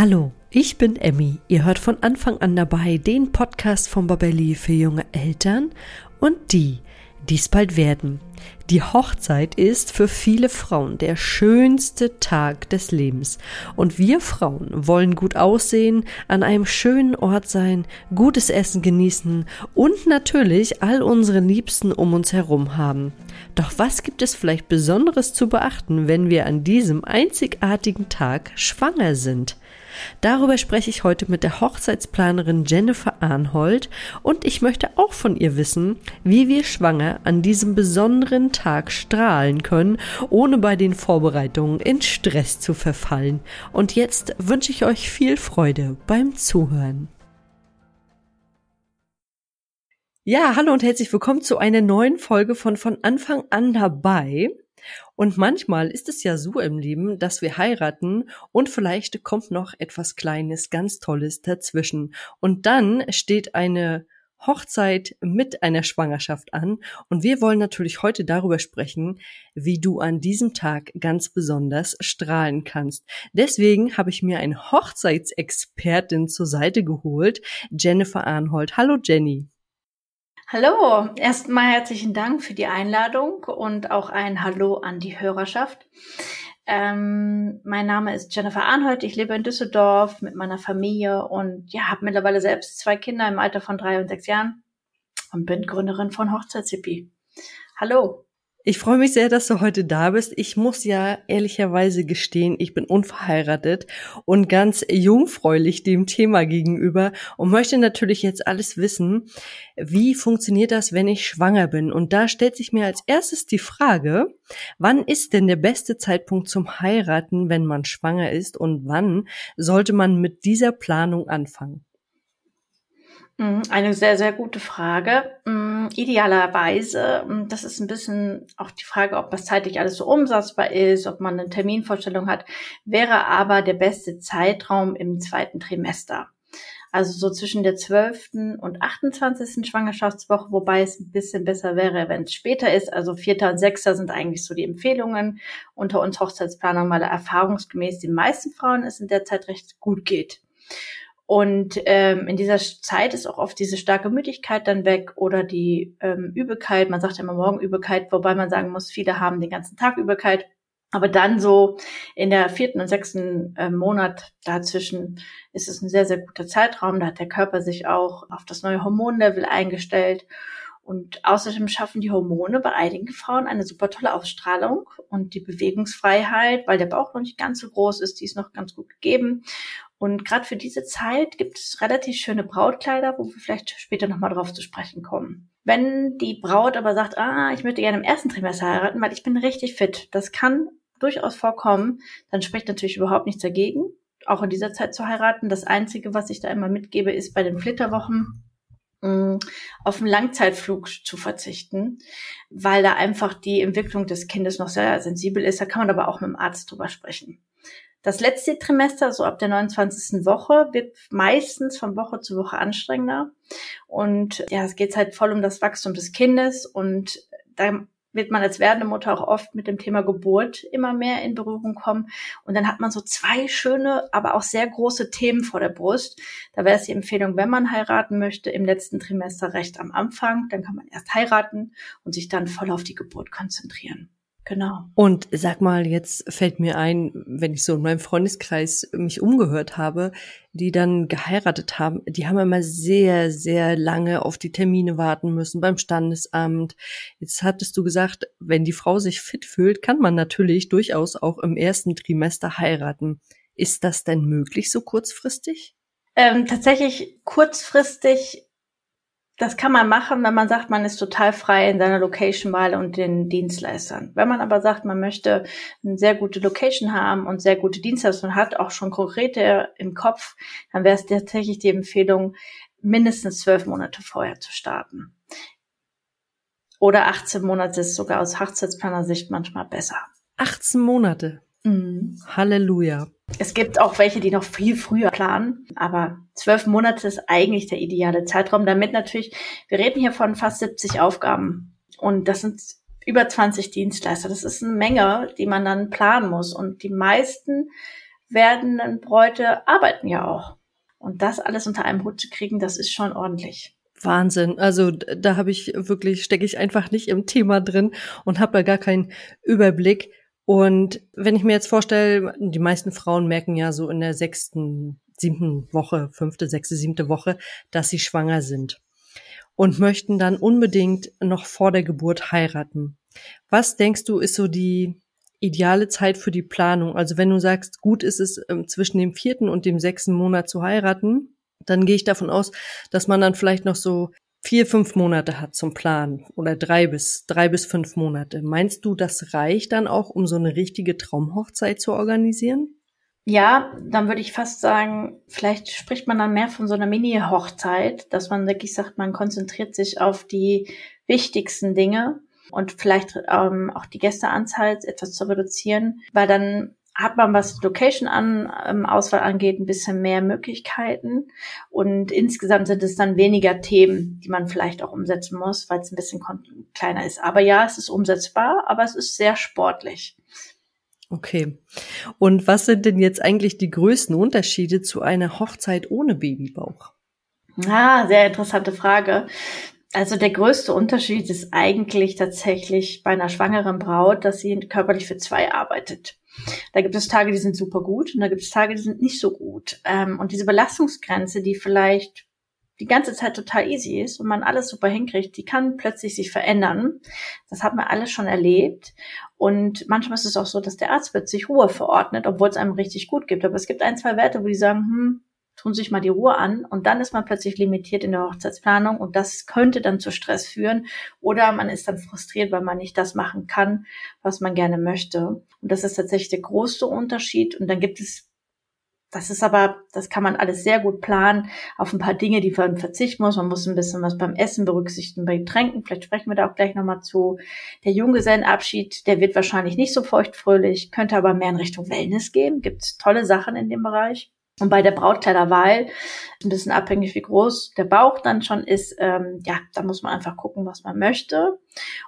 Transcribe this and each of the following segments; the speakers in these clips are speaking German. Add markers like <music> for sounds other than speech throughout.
Hallo, ich bin Emmy. Ihr hört von Anfang an dabei den Podcast von Babelli für junge Eltern und die, dies bald werden. Die Hochzeit ist für viele Frauen der schönste Tag des Lebens. Und wir Frauen wollen gut aussehen, an einem schönen Ort sein, gutes Essen genießen und natürlich all unsere Liebsten um uns herum haben. Doch was gibt es vielleicht Besonderes zu beachten, wenn wir an diesem einzigartigen Tag schwanger sind? Darüber spreche ich heute mit der Hochzeitsplanerin Jennifer Arnhold und ich möchte auch von ihr wissen, wie wir schwanger an diesem besonderen Tag strahlen können, ohne bei den Vorbereitungen in Stress zu verfallen. Und jetzt wünsche ich euch viel Freude beim Zuhören. Ja, hallo und herzlich willkommen zu einer neuen Folge von von Anfang an dabei. Und manchmal ist es ja so im Leben, dass wir heiraten und vielleicht kommt noch etwas Kleines, ganz Tolles dazwischen. Und dann steht eine Hochzeit mit einer Schwangerschaft an. Und wir wollen natürlich heute darüber sprechen, wie du an diesem Tag ganz besonders strahlen kannst. Deswegen habe ich mir eine Hochzeitsexpertin zur Seite geholt, Jennifer Arnhold. Hallo Jenny. Hallo, erstmal herzlichen Dank für die Einladung und auch ein Hallo an die Hörerschaft. Ähm, mein Name ist Jennifer Arnhold, ich lebe in Düsseldorf mit meiner Familie und ja, habe mittlerweile selbst zwei Kinder im Alter von drei und sechs Jahren und bin Gründerin von Hochzeitshippie. Hallo. Ich freue mich sehr, dass du heute da bist. Ich muss ja ehrlicherweise gestehen, ich bin unverheiratet und ganz jungfräulich dem Thema gegenüber und möchte natürlich jetzt alles wissen, wie funktioniert das, wenn ich schwanger bin? Und da stellt sich mir als erstes die Frage, wann ist denn der beste Zeitpunkt zum Heiraten, wenn man schwanger ist und wann sollte man mit dieser Planung anfangen? Mhm, eine sehr, sehr gute Frage. Mhm, idealerweise, mhm, das ist ein bisschen auch die Frage, ob das zeitlich alles so umsetzbar ist, ob man eine Terminvorstellung hat, wäre aber der beste Zeitraum im zweiten Trimester. Also so zwischen der 12. und 28. Schwangerschaftswoche, wobei es ein bisschen besser wäre, wenn es später ist. Also 4. und 6. sind eigentlich so die Empfehlungen unter uns Hochzeitsplanern, weil erfahrungsgemäß den meisten Frauen es in der Zeit recht gut geht. Und ähm, in dieser Zeit ist auch oft diese starke Müdigkeit dann weg oder die ähm, Übelkeit. Man sagt ja immer Morgenübelkeit, wobei man sagen muss, viele haben den ganzen Tag Übelkeit. Aber dann so in der vierten und sechsten äh, Monat dazwischen ist es ein sehr, sehr guter Zeitraum. Da hat der Körper sich auch auf das neue Hormonlevel eingestellt. Und außerdem schaffen die Hormone bei einigen Frauen eine super tolle Ausstrahlung und die Bewegungsfreiheit, weil der Bauch noch nicht ganz so groß ist, die ist noch ganz gut gegeben. Und gerade für diese Zeit gibt es relativ schöne Brautkleider, wo wir vielleicht später nochmal drauf zu sprechen kommen. Wenn die Braut aber sagt, ah, ich möchte gerne im ersten Trimester heiraten, weil ich bin richtig fit, das kann durchaus vorkommen, dann spricht natürlich überhaupt nichts dagegen, auch in dieser Zeit zu heiraten. Das Einzige, was ich da immer mitgebe, ist bei den Flitterwochen mm, auf einen Langzeitflug zu verzichten, weil da einfach die Entwicklung des Kindes noch sehr sensibel ist. Da kann man aber auch mit dem Arzt drüber sprechen. Das letzte Trimester, so ab der 29. Woche, wird meistens von Woche zu Woche anstrengender. Und ja, es geht halt voll um das Wachstum des Kindes und da wird man als werdende Mutter auch oft mit dem Thema Geburt immer mehr in Berührung kommen. Und dann hat man so zwei schöne, aber auch sehr große Themen vor der Brust. Da wäre es die Empfehlung, wenn man heiraten möchte, im letzten Trimester recht am Anfang, dann kann man erst heiraten und sich dann voll auf die Geburt konzentrieren. Genau. Und sag mal, jetzt fällt mir ein, wenn ich so in meinem Freundeskreis mich umgehört habe, die dann geheiratet haben, die haben immer sehr, sehr lange auf die Termine warten müssen beim Standesamt. Jetzt hattest du gesagt, wenn die Frau sich fit fühlt, kann man natürlich durchaus auch im ersten Trimester heiraten. Ist das denn möglich so kurzfristig? Ähm, tatsächlich kurzfristig das kann man machen, wenn man sagt, man ist total frei in seiner Location-Wahl und den Dienstleistern. Wenn man aber sagt, man möchte eine sehr gute Location haben und sehr gute Dienstleister und hat auch schon konkrete im Kopf, dann wäre es tatsächlich die Empfehlung, mindestens zwölf Monate vorher zu starten. Oder 18 Monate ist sogar aus Hochzeitsplaner-Sicht manchmal besser. 18 Monate. Mhm. Halleluja. Es gibt auch welche, die noch viel früher planen, aber zwölf Monate ist eigentlich der ideale Zeitraum, damit natürlich, wir reden hier von fast 70 Aufgaben und das sind über 20 Dienstleister. Das ist eine Menge, die man dann planen muss und die meisten werdenden Bräute arbeiten ja auch. Und das alles unter einem Hut zu kriegen, das ist schon ordentlich. Wahnsinn. Also da habe ich wirklich, stecke ich einfach nicht im Thema drin und habe da gar keinen Überblick. Und wenn ich mir jetzt vorstelle, die meisten Frauen merken ja so in der sechsten, siebten Woche, fünfte, sechste, siebte Woche, dass sie schwanger sind und möchten dann unbedingt noch vor der Geburt heiraten. Was denkst du, ist so die ideale Zeit für die Planung? Also wenn du sagst, gut ist es ähm, zwischen dem vierten und dem sechsten Monat zu heiraten, dann gehe ich davon aus, dass man dann vielleicht noch so vier, fünf Monate hat zum Planen oder drei bis, drei bis fünf Monate. Meinst du, das reicht dann auch, um so eine richtige Traumhochzeit zu organisieren? Ja, dann würde ich fast sagen, vielleicht spricht man dann mehr von so einer Mini-Hochzeit, dass man wirklich sagt, man konzentriert sich auf die wichtigsten Dinge und vielleicht ähm, auch die Gästeanzahl etwas zu reduzieren, weil dann hat man, was Location an, ähm, Auswahl angeht, ein bisschen mehr Möglichkeiten. Und insgesamt sind es dann weniger Themen, die man vielleicht auch umsetzen muss, weil es ein bisschen kleiner ist. Aber ja, es ist umsetzbar, aber es ist sehr sportlich. Okay. Und was sind denn jetzt eigentlich die größten Unterschiede zu einer Hochzeit ohne Babybauch? Ah, sehr interessante Frage. Also der größte Unterschied ist eigentlich tatsächlich bei einer schwangeren Braut, dass sie körperlich für zwei arbeitet. Da gibt es Tage, die sind super gut und da gibt es Tage, die sind nicht so gut. Ähm, und diese Belastungsgrenze, die vielleicht die ganze Zeit total easy ist und man alles super hinkriegt, die kann plötzlich sich verändern. Das hat man alles schon erlebt. Und manchmal ist es auch so, dass der Arzt plötzlich Ruhe verordnet, obwohl es einem richtig gut gibt. Aber es gibt ein, zwei Werte, wo die sagen, hm, tun sich mal die Ruhe an und dann ist man plötzlich limitiert in der Hochzeitsplanung und das könnte dann zu Stress führen oder man ist dann frustriert, weil man nicht das machen kann, was man gerne möchte. Und das ist tatsächlich der größte Unterschied. Und dann gibt es das ist aber, das kann man alles sehr gut planen auf ein paar Dinge, die man verzichten muss. Man muss ein bisschen was beim Essen berücksichtigen, bei Getränken. Vielleicht sprechen wir da auch gleich nochmal zu. Der Junggesellenabschied, der wird wahrscheinlich nicht so feuchtfröhlich, könnte aber mehr in Richtung Wellness gehen. Gibt tolle Sachen in dem Bereich. Und bei der Brautkleiderwahl, ein bisschen abhängig, wie groß der Bauch dann schon ist, ähm, ja, da muss man einfach gucken, was man möchte.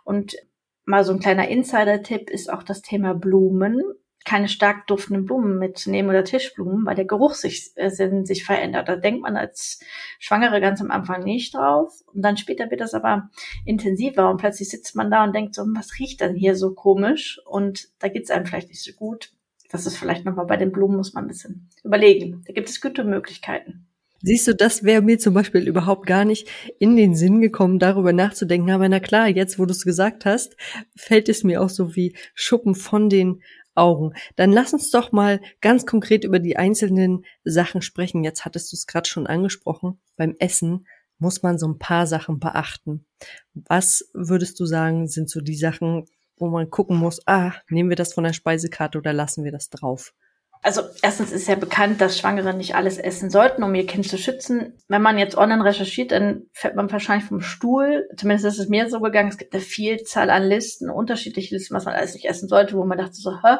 Und mal so ein kleiner Insider-Tipp ist auch das Thema Blumen. Keine stark duftenden Blumen mitzunehmen oder Tischblumen, weil der Geruch sich, äh, sich verändert. Da denkt man als Schwangere ganz am Anfang nicht drauf. Und dann später wird das aber intensiver und plötzlich sitzt man da und denkt so, was riecht denn hier so komisch? Und da geht's einem vielleicht nicht so gut das ist vielleicht nochmal bei den Blumen, muss man ein bisschen überlegen. Da gibt es gute Möglichkeiten. Siehst du, das wäre mir zum Beispiel überhaupt gar nicht in den Sinn gekommen, darüber nachzudenken. Aber na klar, jetzt, wo du es gesagt hast, fällt es mir auch so wie Schuppen von den Augen. Dann lass uns doch mal ganz konkret über die einzelnen Sachen sprechen. Jetzt hattest du es gerade schon angesprochen. Beim Essen muss man so ein paar Sachen beachten. Was würdest du sagen, sind so die Sachen, wo man gucken muss, ah, nehmen wir das von der Speisekarte oder lassen wir das drauf? Also erstens ist ja bekannt, dass Schwangere nicht alles essen sollten, um ihr Kind zu schützen. Wenn man jetzt online recherchiert, dann fällt man wahrscheinlich vom Stuhl. Zumindest ist es mir so gegangen. Es gibt eine Vielzahl an Listen, unterschiedliche Listen, was man alles nicht essen sollte, wo man dachte so, hä?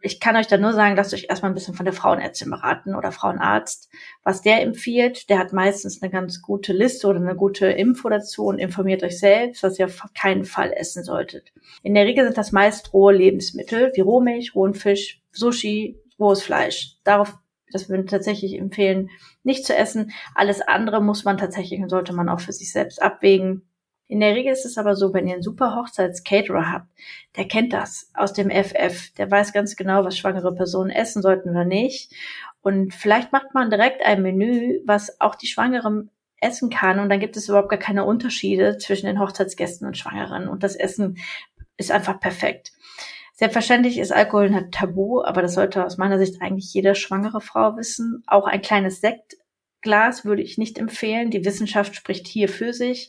Ich kann euch da nur sagen, lasst euch erstmal ein bisschen von der Frauenärztin beraten oder Frauenarzt. Was der empfiehlt, der hat meistens eine ganz gute Liste oder eine gute Info dazu und informiert euch selbst, was ihr auf keinen Fall essen solltet. In der Regel sind das meist rohe Lebensmittel, wie Rohmilch, rohen Fisch, Sushi, rohes Fleisch. Darauf das würden tatsächlich empfehlen, nicht zu essen. Alles andere muss man tatsächlich und sollte man auch für sich selbst abwägen. In der Regel ist es aber so, wenn ihr einen super Hochzeitscaterer habt, der kennt das aus dem FF, der weiß ganz genau, was schwangere Personen essen sollten oder nicht. Und vielleicht macht man direkt ein Menü, was auch die Schwangeren essen kann und dann gibt es überhaupt gar keine Unterschiede zwischen den Hochzeitsgästen und Schwangeren und das Essen ist einfach perfekt. Selbstverständlich ist Alkohol ein Tabu, aber das sollte aus meiner Sicht eigentlich jede schwangere Frau wissen. Auch ein kleines Sekt Glas würde ich nicht empfehlen. Die Wissenschaft spricht hier für sich.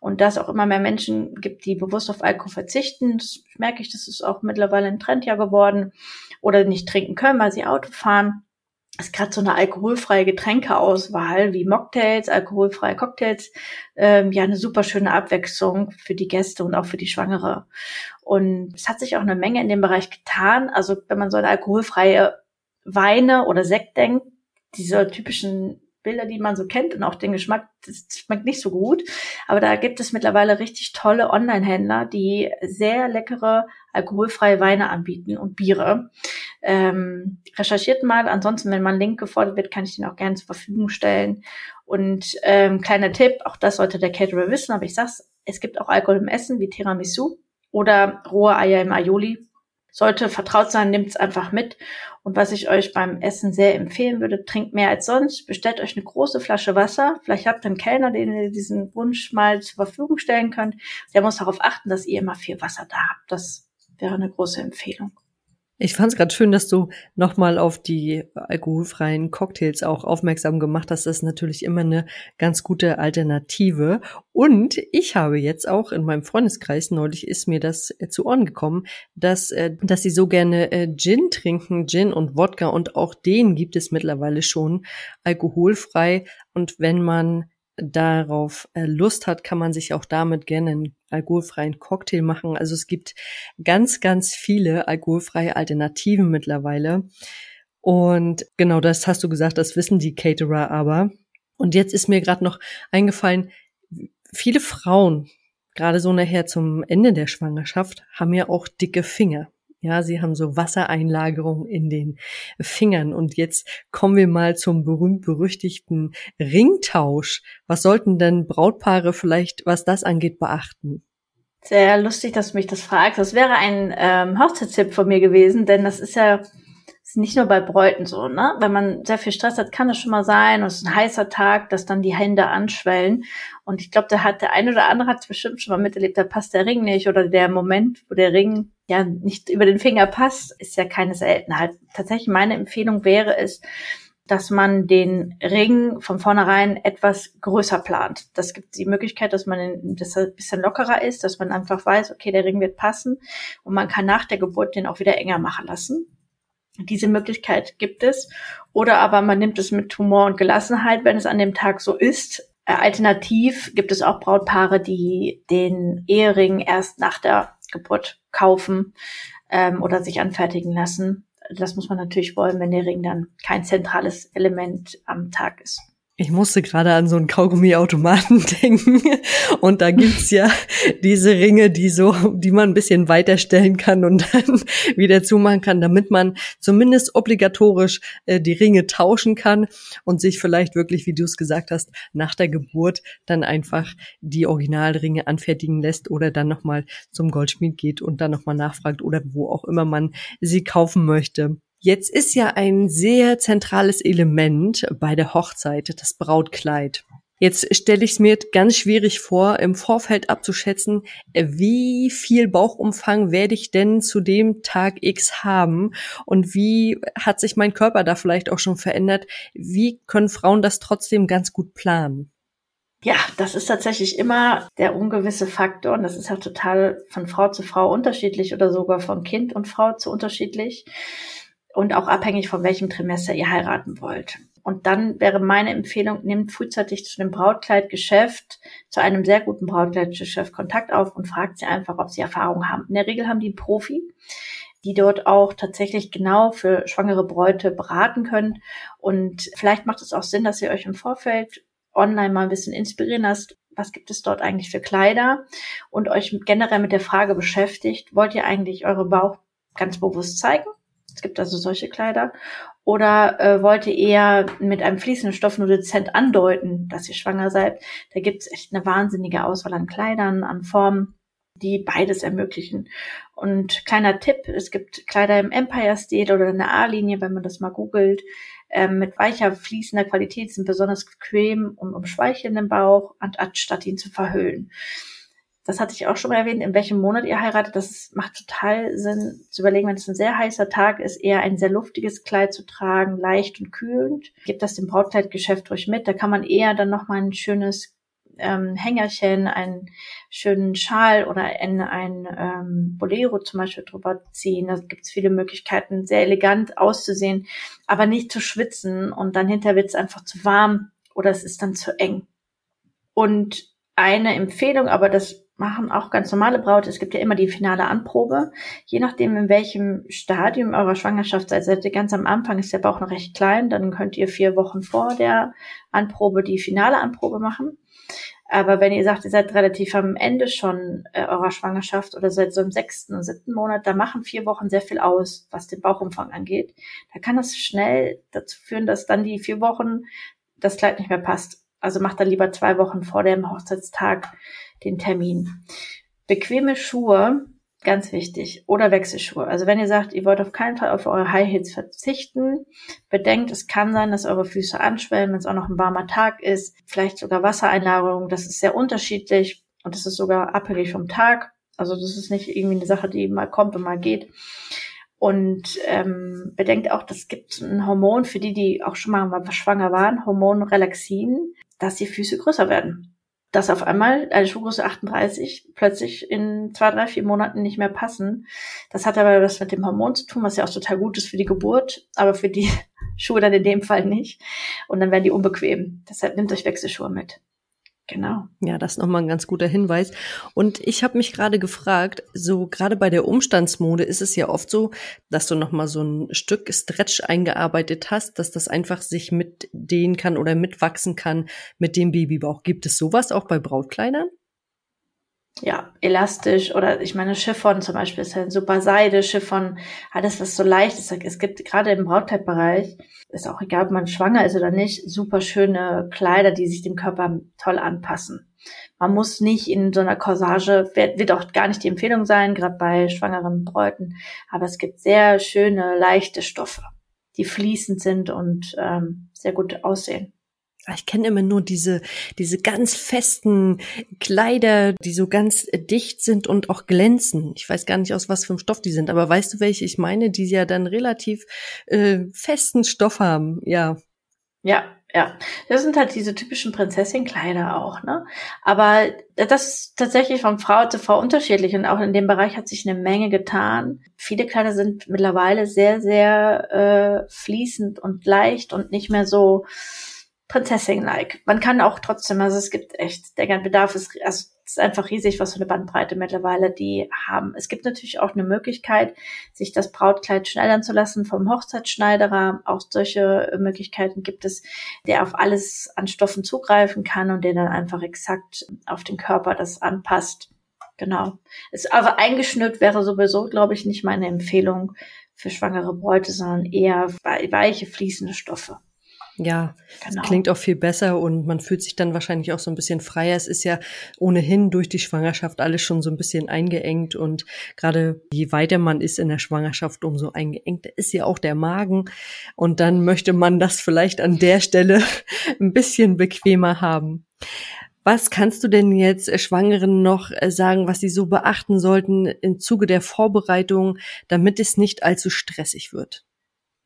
Und da es auch immer mehr Menschen gibt, die bewusst auf Alkohol verzichten, merke ich, das ist auch mittlerweile ein Trend ja geworden, oder nicht trinken können, weil sie Auto fahren ist gerade so eine alkoholfreie Getränkeauswahl wie Mocktails, alkoholfreie Cocktails, ähm, ja eine super schöne Abwechslung für die Gäste und auch für die Schwangere. Und es hat sich auch eine Menge in dem Bereich getan. Also wenn man so eine alkoholfreie Weine oder Sekt denkt, diese typischen Bilder, die man so kennt und auch den Geschmack, das schmeckt nicht so gut. Aber da gibt es mittlerweile richtig tolle Online-Händler, die sehr leckere alkoholfreie Weine anbieten und Biere. Ähm, recherchiert mal. Ansonsten, wenn mal ein Link gefordert wird, kann ich den auch gerne zur Verfügung stellen. Und ähm, kleiner Tipp, auch das sollte der Caterer wissen, aber ich sag's, es gibt auch Alkohol im Essen wie Tiramisu oder rohe Eier im Aioli. Sollte vertraut sein, nimmt's einfach mit. Und was ich euch beim Essen sehr empfehlen würde, trinkt mehr als sonst, bestellt euch eine große Flasche Wasser. Vielleicht habt ihr einen Kellner, den ihr diesen Wunsch mal zur Verfügung stellen könnt. Der muss darauf achten, dass ihr immer viel Wasser da habt. Das wäre eine große Empfehlung. Ich fand es gerade schön, dass du nochmal auf die alkoholfreien Cocktails auch aufmerksam gemacht hast. Das ist natürlich immer eine ganz gute Alternative. Und ich habe jetzt auch in meinem Freundeskreis, neulich ist mir das äh, zu Ohren gekommen, dass, äh, dass sie so gerne äh, Gin trinken, Gin und Wodka. Und auch den gibt es mittlerweile schon alkoholfrei. Und wenn man darauf Lust hat, kann man sich auch damit gerne einen alkoholfreien Cocktail machen. Also es gibt ganz, ganz viele alkoholfreie Alternativen mittlerweile. Und genau das hast du gesagt, das wissen die Caterer aber. Und jetzt ist mir gerade noch eingefallen, viele Frauen, gerade so nachher zum Ende der Schwangerschaft, haben ja auch dicke Finger. Ja, sie haben so Wassereinlagerung in den Fingern. Und jetzt kommen wir mal zum berühmt-berüchtigten Ringtausch. Was sollten denn Brautpaare vielleicht, was das angeht, beachten? Sehr lustig, dass du mich das fragst. Das wäre ein ähm, Hochzeitstipp von mir gewesen, denn das ist ja ist nicht nur bei Bräuten so, ne? Wenn man sehr viel Stress hat, kann es schon mal sein, und es ist ein heißer Tag, dass dann die Hände anschwellen. Und ich glaube, der hat der eine oder andere hat es bestimmt schon mal miterlebt, da passt der Ring nicht oder der Moment, wo der Ring ja nicht über den Finger passt, ist ja keine Seltenheit. Tatsächlich meine Empfehlung wäre es, dass man den Ring von vornherein etwas größer plant. Das gibt die Möglichkeit, dass man das ein bisschen lockerer ist, dass man einfach weiß, okay, der Ring wird passen und man kann nach der Geburt den auch wieder enger machen lassen. Diese Möglichkeit gibt es. Oder aber man nimmt es mit Humor und Gelassenheit, wenn es an dem Tag so ist. Äh, alternativ gibt es auch Brautpaare, die den Ehering erst nach der Geburt kaufen ähm, oder sich anfertigen lassen. Das muss man natürlich wollen, wenn der Ring dann kein zentrales Element am Tag ist. Ich musste gerade an so einen Kaugummiautomaten <laughs> denken. Und da gibt's ja diese Ringe, die so, die man ein bisschen weiterstellen kann und dann <laughs> wieder zumachen kann, damit man zumindest obligatorisch äh, die Ringe tauschen kann und sich vielleicht wirklich, wie du es gesagt hast, nach der Geburt dann einfach die Originalringe anfertigen lässt oder dann nochmal zum Goldschmied geht und dann nochmal nachfragt oder wo auch immer man sie kaufen möchte. Jetzt ist ja ein sehr zentrales Element bei der Hochzeit das Brautkleid. Jetzt stelle ich es mir ganz schwierig vor, im Vorfeld abzuschätzen, wie viel Bauchumfang werde ich denn zu dem Tag X haben und wie hat sich mein Körper da vielleicht auch schon verändert. Wie können Frauen das trotzdem ganz gut planen? Ja, das ist tatsächlich immer der ungewisse Faktor und das ist ja total von Frau zu Frau unterschiedlich oder sogar von Kind und Frau zu unterschiedlich und auch abhängig von welchem Trimester ihr heiraten wollt. Und dann wäre meine Empfehlung, nehmt frühzeitig zu einem Brautkleidgeschäft, zu einem sehr guten Brautkleidgeschäft Kontakt auf und fragt sie einfach, ob sie Erfahrung haben. In der Regel haben die Profi, die dort auch tatsächlich genau für schwangere Bräute beraten können. Und vielleicht macht es auch Sinn, dass ihr euch im Vorfeld online mal ein bisschen inspirieren lasst. Was gibt es dort eigentlich für Kleider? Und euch generell mit der Frage beschäftigt, wollt ihr eigentlich eure Bauch ganz bewusst zeigen? Es gibt also solche Kleider. Oder äh, wollt ihr eher mit einem fließenden Stoff nur dezent andeuten, dass ihr schwanger seid? Da gibt es echt eine wahnsinnige Auswahl an Kleidern, an Formen, die beides ermöglichen. Und kleiner Tipp, es gibt Kleider im Empire-Stil oder in der A-Linie, wenn man das mal googelt, ähm, mit weicher, fließender Qualität, sind besonders bequem und umschweicheln den Bauch, anstatt ihn zu verhüllen das hatte ich auch schon mal erwähnt, in welchem Monat ihr heiratet. Das macht total Sinn zu überlegen, wenn es ein sehr heißer Tag ist, eher ein sehr luftiges Kleid zu tragen, leicht und kühlend. Gebt das dem Brautkleidgeschäft ruhig mit. Da kann man eher dann nochmal ein schönes ähm, Hängerchen, einen schönen Schal oder ein, ein ähm, Bolero zum Beispiel drüber ziehen. Da gibt es viele Möglichkeiten, sehr elegant auszusehen, aber nicht zu schwitzen und dann hinterher wird es einfach zu warm oder es ist dann zu eng. Und eine Empfehlung, aber das machen auch ganz normale Braut. Es gibt ja immer die finale Anprobe. Je nachdem, in welchem Stadium eurer Schwangerschaft seid, seid ihr ganz am Anfang, ist der Bauch noch recht klein, dann könnt ihr vier Wochen vor der Anprobe die finale Anprobe machen. Aber wenn ihr sagt, ihr seid relativ am Ende schon äh, eurer Schwangerschaft oder seid so im sechsten und siebten Monat, da machen vier Wochen sehr viel aus, was den Bauchumfang angeht. Da kann das schnell dazu führen, dass dann die vier Wochen das Kleid nicht mehr passt. Also macht dann lieber zwei Wochen vor dem Hochzeitstag den Termin. Bequeme Schuhe Ganz wichtig. Oder Wechselschuhe. Also wenn ihr sagt, ihr wollt auf keinen Fall auf eure High Heels verzichten, bedenkt, es kann sein, dass eure Füße anschwellen, wenn es auch noch ein warmer Tag ist. Vielleicht sogar Wassereinlagerung. Das ist sehr unterschiedlich und das ist sogar abhängig vom Tag. Also das ist nicht irgendwie eine Sache, die mal kommt und mal geht. Und ähm, bedenkt auch, das gibt ein Hormon für die, die auch schon mal schwanger waren, Hormon Relaxin, dass die Füße größer werden dass auf einmal eine Schuhgröße 38 plötzlich in zwei, drei, vier Monaten nicht mehr passen. Das hat aber was mit dem Hormon zu tun, was ja auch total gut ist für die Geburt, aber für die <laughs> Schuhe dann in dem Fall nicht. Und dann werden die unbequem. Deshalb nehmt euch Wechselschuhe mit. Genau. Ja, das ist nochmal ein ganz guter Hinweis. Und ich habe mich gerade gefragt, so gerade bei der Umstandsmode ist es ja oft so, dass du nochmal so ein Stück Stretch eingearbeitet hast, dass das einfach sich mitdehnen kann oder mitwachsen kann mit dem Babybauch. Gibt es sowas auch bei Brautkleidern? Ja, elastisch oder ich meine Chiffon zum Beispiel ist halt super Seide, Chiffon, alles was so leicht ist. Es gibt gerade im Brautkleidbereich, ist auch egal, ob man schwanger ist oder nicht, super schöne Kleider, die sich dem Körper toll anpassen. Man muss nicht in so einer Corsage, wird, auch gar nicht die Empfehlung sein, gerade bei schwangeren Bräuten, aber es gibt sehr schöne, leichte Stoffe, die fließend sind und ähm, sehr gut aussehen. Ah, ich kenne immer nur diese, diese ganz festen Kleider, die so ganz dicht sind und auch glänzen. Ich weiß gar nicht, aus was für einem Stoff die sind, aber weißt du, welche ich meine, die ja dann relativ äh, festen Stoff haben, ja. Ja, ja. Das sind halt diese typischen Prinzessin-Kleider auch, ne? Aber das ist tatsächlich von Frau zu Frau unterschiedlich und auch in dem Bereich hat sich eine Menge getan. Viele Kleider sind mittlerweile sehr, sehr äh, fließend und leicht und nicht mehr so Prinzessin-like. Man kann auch trotzdem, also es gibt echt, der Bedarf ist, also es ist einfach riesig, was für eine Bandbreite mittlerweile die haben. Es gibt natürlich auch eine Möglichkeit, sich das Brautkleid schneidern zu lassen vom Hochzeitsschneiderer. Auch solche Möglichkeiten gibt es, der auf alles an Stoffen zugreifen kann und der dann einfach exakt auf den Körper das anpasst. Genau. Es, aber eingeschnürt wäre sowieso, glaube ich, nicht meine Empfehlung für schwangere Bräute, sondern eher weiche, fließende Stoffe. Ja, genau. klingt auch viel besser und man fühlt sich dann wahrscheinlich auch so ein bisschen freier. Es ist ja ohnehin durch die Schwangerschaft alles schon so ein bisschen eingeengt und gerade je weiter man ist in der Schwangerschaft, umso eingeengter ist ja auch der Magen und dann möchte man das vielleicht an der Stelle <laughs> ein bisschen bequemer haben. Was kannst du denn jetzt Schwangeren noch äh, sagen, was sie so beachten sollten im Zuge der Vorbereitung, damit es nicht allzu stressig wird?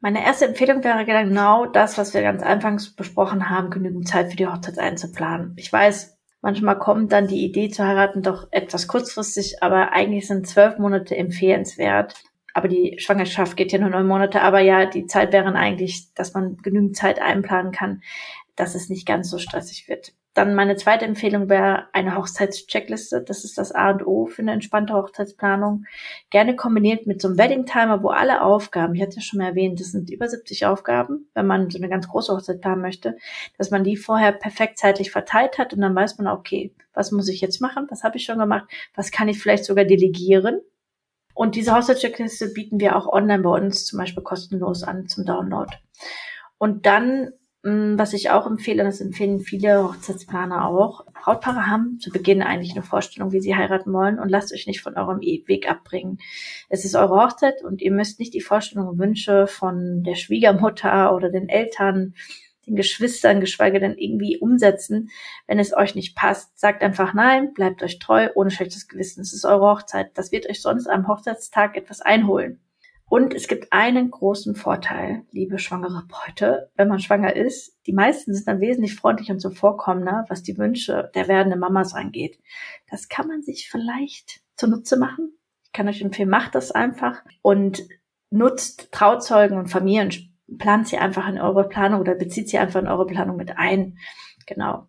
Meine erste Empfehlung wäre genau das, was wir ganz anfangs besprochen haben, genügend Zeit für die Hochzeit einzuplanen. Ich weiß, manchmal kommt dann die Idee zu heiraten doch etwas kurzfristig, aber eigentlich sind zwölf Monate empfehlenswert. Aber die Schwangerschaft geht ja nur neun Monate, aber ja, die Zeit wären eigentlich, dass man genügend Zeit einplanen kann, dass es nicht ganz so stressig wird. Dann meine zweite Empfehlung wäre eine Hochzeitscheckliste. Das ist das A und O für eine entspannte Hochzeitsplanung. Gerne kombiniert mit so einem Wedding Timer, wo alle Aufgaben, ich hatte ja schon mal erwähnt, das sind über 70 Aufgaben, wenn man so eine ganz große Hochzeit planen möchte, dass man die vorher perfekt zeitlich verteilt hat und dann weiß man, okay, was muss ich jetzt machen? Was habe ich schon gemacht? Was kann ich vielleicht sogar delegieren? Und diese Hochzeitscheckliste bieten wir auch online bei uns zum Beispiel kostenlos an zum Download. Und dann was ich auch empfehle, das empfehlen viele Hochzeitsplaner auch. Brautpaare haben zu Beginn eigentlich eine Vorstellung, wie sie heiraten wollen und lasst euch nicht von eurem Weg abbringen. Es ist eure Hochzeit und ihr müsst nicht die Vorstellungen und Wünsche von der Schwiegermutter oder den Eltern, den Geschwistern, geschweige denn irgendwie umsetzen, wenn es euch nicht passt. Sagt einfach nein, bleibt euch treu, ohne schlechtes Gewissen. Es ist eure Hochzeit. Das wird euch sonst am Hochzeitstag etwas einholen. Und es gibt einen großen Vorteil, liebe schwangere Bräute, wenn man schwanger ist. Die meisten sind dann wesentlich freundlich und zuvorkommender, was die Wünsche der werdenden Mamas angeht. Das kann man sich vielleicht zunutze machen. Ich kann euch empfehlen, macht das einfach und nutzt Trauzeugen und Familien, plant sie einfach in eure Planung oder bezieht sie einfach in eure Planung mit ein. Genau.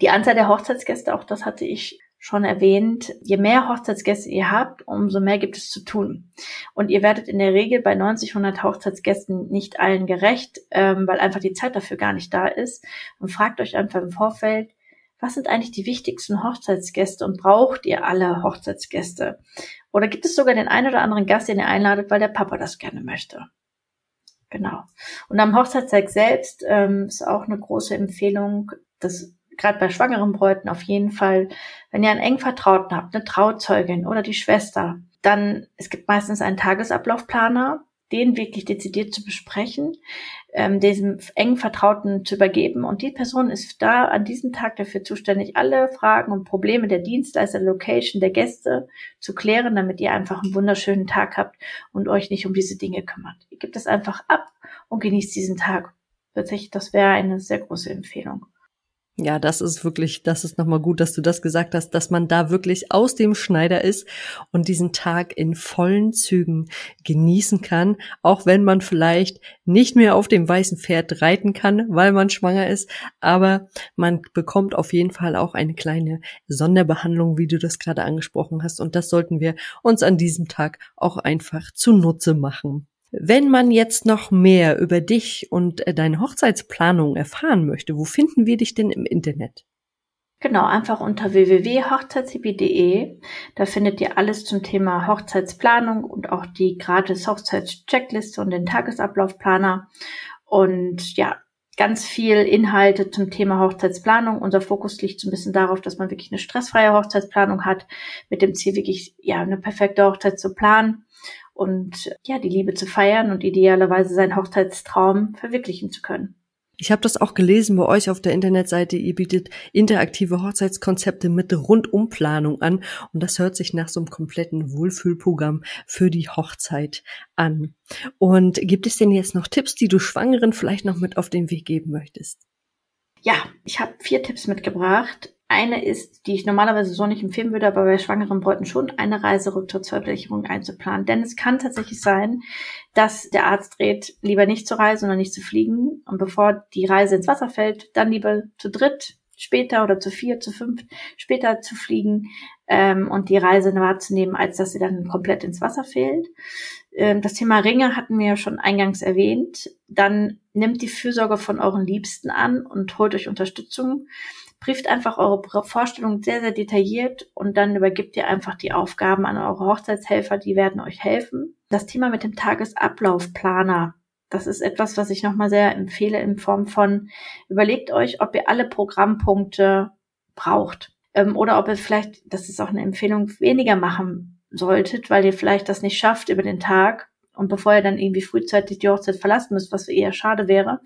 Die Anzahl der Hochzeitsgäste, auch das hatte ich schon erwähnt, je mehr Hochzeitsgäste ihr habt, umso mehr gibt es zu tun. Und ihr werdet in der Regel bei 90, 100 Hochzeitsgästen nicht allen gerecht, ähm, weil einfach die Zeit dafür gar nicht da ist. Und fragt euch einfach im Vorfeld, was sind eigentlich die wichtigsten Hochzeitsgäste und braucht ihr alle Hochzeitsgäste? Oder gibt es sogar den einen oder anderen Gast, den ihr einladet, weil der Papa das gerne möchte? Genau. Und am Hochzeitstag selbst ähm, ist auch eine große Empfehlung, dass gerade bei schwangeren Bräuten auf jeden Fall, wenn ihr einen eng Vertrauten habt, eine Trauzeugin oder die Schwester, dann, es gibt meistens einen Tagesablaufplaner, den wirklich dezidiert zu besprechen, ähm, diesem engen Vertrauten zu übergeben. Und die Person ist da an diesem Tag dafür zuständig, alle Fragen und Probleme der Dienstleister, der Location, der Gäste zu klären, damit ihr einfach einen wunderschönen Tag habt und euch nicht um diese Dinge kümmert. Ihr gebt es einfach ab und genießt diesen Tag. Wirklich, das wäre eine sehr große Empfehlung. Ja, das ist wirklich, das ist nochmal gut, dass du das gesagt hast, dass man da wirklich aus dem Schneider ist und diesen Tag in vollen Zügen genießen kann, auch wenn man vielleicht nicht mehr auf dem weißen Pferd reiten kann, weil man schwanger ist, aber man bekommt auf jeden Fall auch eine kleine Sonderbehandlung, wie du das gerade angesprochen hast und das sollten wir uns an diesem Tag auch einfach zunutze machen. Wenn man jetzt noch mehr über dich und äh, deine Hochzeitsplanung erfahren möchte, wo finden wir dich denn im Internet? Genau, einfach unter www.hochzeitshippie.de. Da findet ihr alles zum Thema Hochzeitsplanung und auch die gratis Hochzeitscheckliste und den Tagesablaufplaner. Und ja, ganz viel Inhalte zum Thema Hochzeitsplanung. Unser Fokus liegt so ein bisschen darauf, dass man wirklich eine stressfreie Hochzeitsplanung hat, mit dem Ziel wirklich, ja, eine perfekte Hochzeit zu planen und ja, die Liebe zu feiern und idealerweise seinen Hochzeitstraum verwirklichen zu können. Ich habe das auch gelesen bei euch auf der Internetseite. Ihr bietet interaktive Hochzeitskonzepte mit Rundumplanung an und das hört sich nach so einem kompletten Wohlfühlprogramm für die Hochzeit an. Und gibt es denn jetzt noch Tipps, die du Schwangeren vielleicht noch mit auf den Weg geben möchtest? Ja, ich habe vier Tipps mitgebracht. Eine ist, die ich normalerweise so nicht empfehlen würde, aber bei schwangeren Bräuten schon, eine Reiserücktrittsversicherung einzuplanen. Denn es kann tatsächlich sein, dass der Arzt rät, lieber nicht zu reisen oder nicht zu fliegen. Und bevor die Reise ins Wasser fällt, dann lieber zu dritt später oder zu vier, zu fünf später zu fliegen ähm, und die Reise wahrzunehmen, als dass sie dann komplett ins Wasser fällt. Ähm, das Thema Ringe hatten wir ja schon eingangs erwähnt. Dann nimmt die Fürsorge von euren Liebsten an und holt euch Unterstützung brieft einfach eure Vorstellung sehr, sehr detailliert und dann übergibt ihr einfach die Aufgaben an eure Hochzeitshelfer, die werden euch helfen. Das Thema mit dem Tagesablaufplaner, das ist etwas, was ich nochmal sehr empfehle in Form von, überlegt euch, ob ihr alle Programmpunkte braucht ähm, oder ob ihr vielleicht, das ist auch eine Empfehlung, weniger machen solltet, weil ihr vielleicht das nicht schafft über den Tag und bevor ihr dann irgendwie frühzeitig die Hochzeit verlassen müsst, was eher schade wäre,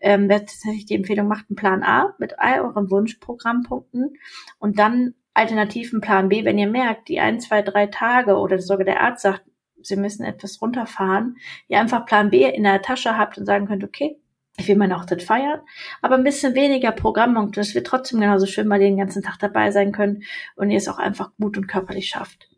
ähm, wäre tatsächlich die Empfehlung, macht einen Plan A mit all euren Wunschprogrammpunkten und dann alternativen Plan B, wenn ihr merkt, die ein, zwei, drei Tage oder sogar der Arzt sagt, Sie müssen etwas runterfahren, ihr einfach Plan B in der Tasche habt und sagen könnt, okay, ich will meine Hochzeit feiern, aber ein bisschen weniger Programmpunkte, dass wir trotzdem genauso schön mal den ganzen Tag dabei sein können und ihr es auch einfach gut und körperlich schafft.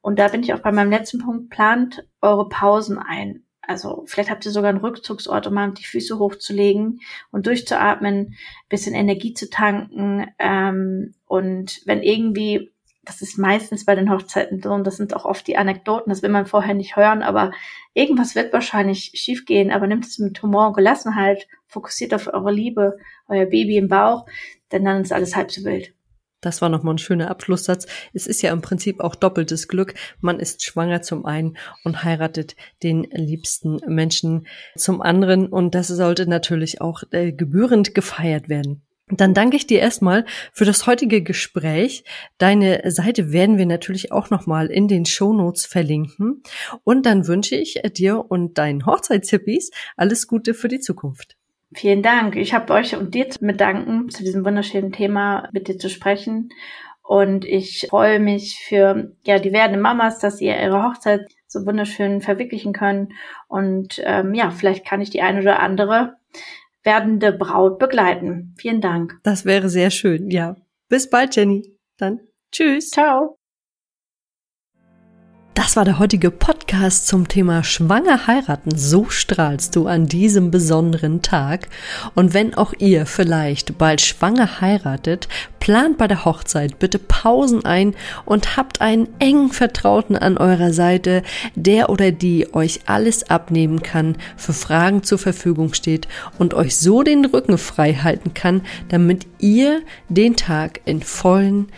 Und da bin ich auch bei meinem letzten Punkt, plant eure Pausen ein. Also vielleicht habt ihr sogar einen Rückzugsort, um mal die Füße hochzulegen und durchzuatmen, bisschen Energie zu tanken. Ähm, und wenn irgendwie, das ist meistens bei den Hochzeiten so, und das sind auch oft die Anekdoten, das will man vorher nicht hören, aber irgendwas wird wahrscheinlich schiefgehen, aber nimmt es mit Humor und Gelassenheit, fokussiert auf eure Liebe, euer Baby im Bauch, denn dann ist alles halb so wild. Das war nochmal ein schöner Abschlusssatz. Es ist ja im Prinzip auch doppeltes Glück. Man ist schwanger zum einen und heiratet den liebsten Menschen zum anderen. Und das sollte natürlich auch äh, gebührend gefeiert werden. Dann danke ich dir erstmal für das heutige Gespräch. Deine Seite werden wir natürlich auch nochmal in den Shownotes verlinken. Und dann wünsche ich dir und deinen Hochzeitshippies alles Gute für die Zukunft. Vielen Dank. Ich habe euch und dir zu bedanken, zu diesem wunderschönen Thema mit dir zu sprechen. Und ich freue mich für ja die werdenden Mamas, dass ihr ihre Hochzeit so wunderschön verwirklichen können. Und ähm, ja, vielleicht kann ich die eine oder andere werdende Braut begleiten. Vielen Dank. Das wäre sehr schön. Ja. Bis bald, Jenny. Dann tschüss. Ciao. Das war der heutige Podcast zum Thema Schwanger heiraten. So strahlst du an diesem besonderen Tag. Und wenn auch ihr vielleicht bald schwanger heiratet, plant bei der Hochzeit bitte Pausen ein und habt einen engen Vertrauten an eurer Seite, der oder die euch alles abnehmen kann, für Fragen zur Verfügung steht und euch so den Rücken frei halten kann, damit ihr den Tag in vollen